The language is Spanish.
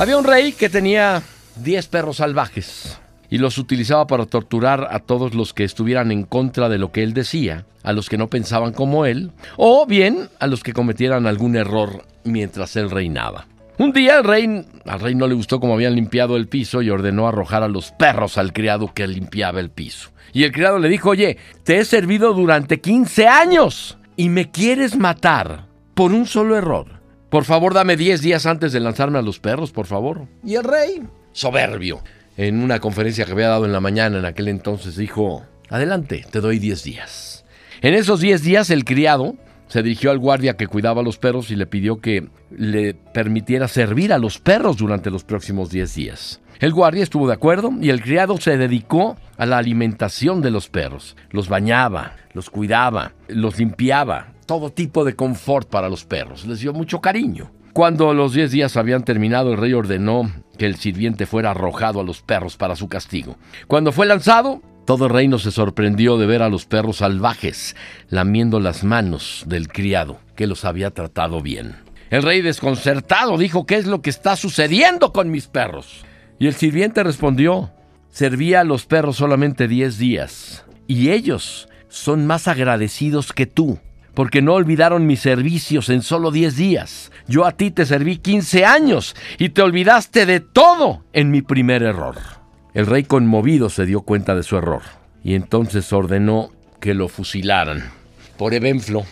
Había un rey que tenía 10 perros salvajes y los utilizaba para torturar a todos los que estuvieran en contra de lo que él decía, a los que no pensaban como él, o bien a los que cometieran algún error mientras él reinaba. Un día el rey, al rey no le gustó cómo habían limpiado el piso y ordenó arrojar a los perros al criado que limpiaba el piso. Y el criado le dijo, oye, te he servido durante 15 años y me quieres matar por un solo error. Por favor, dame 10 días antes de lanzarme a los perros, por favor. Y el rey, soberbio, en una conferencia que había dado en la mañana en aquel entonces, dijo, adelante, te doy 10 días. En esos 10 días el criado se dirigió al guardia que cuidaba a los perros y le pidió que le permitiera servir a los perros durante los próximos 10 días. El guardia estuvo de acuerdo y el criado se dedicó a la alimentación de los perros. Los bañaba, los cuidaba, los limpiaba, todo tipo de confort para los perros. Les dio mucho cariño. Cuando los 10 días habían terminado, el rey ordenó que el sirviente fuera arrojado a los perros para su castigo. Cuando fue lanzado, todo el reino se sorprendió de ver a los perros salvajes lamiendo las manos del criado, que los había tratado bien. El rey desconcertado dijo, ¿qué es lo que está sucediendo con mis perros? Y el sirviente respondió, servía a los perros solamente diez días, y ellos son más agradecidos que tú, porque no olvidaron mis servicios en solo diez días. Yo a ti te serví quince años, y te olvidaste de todo en mi primer error. El rey conmovido se dio cuenta de su error, y entonces ordenó que lo fusilaran. Por ejemplo,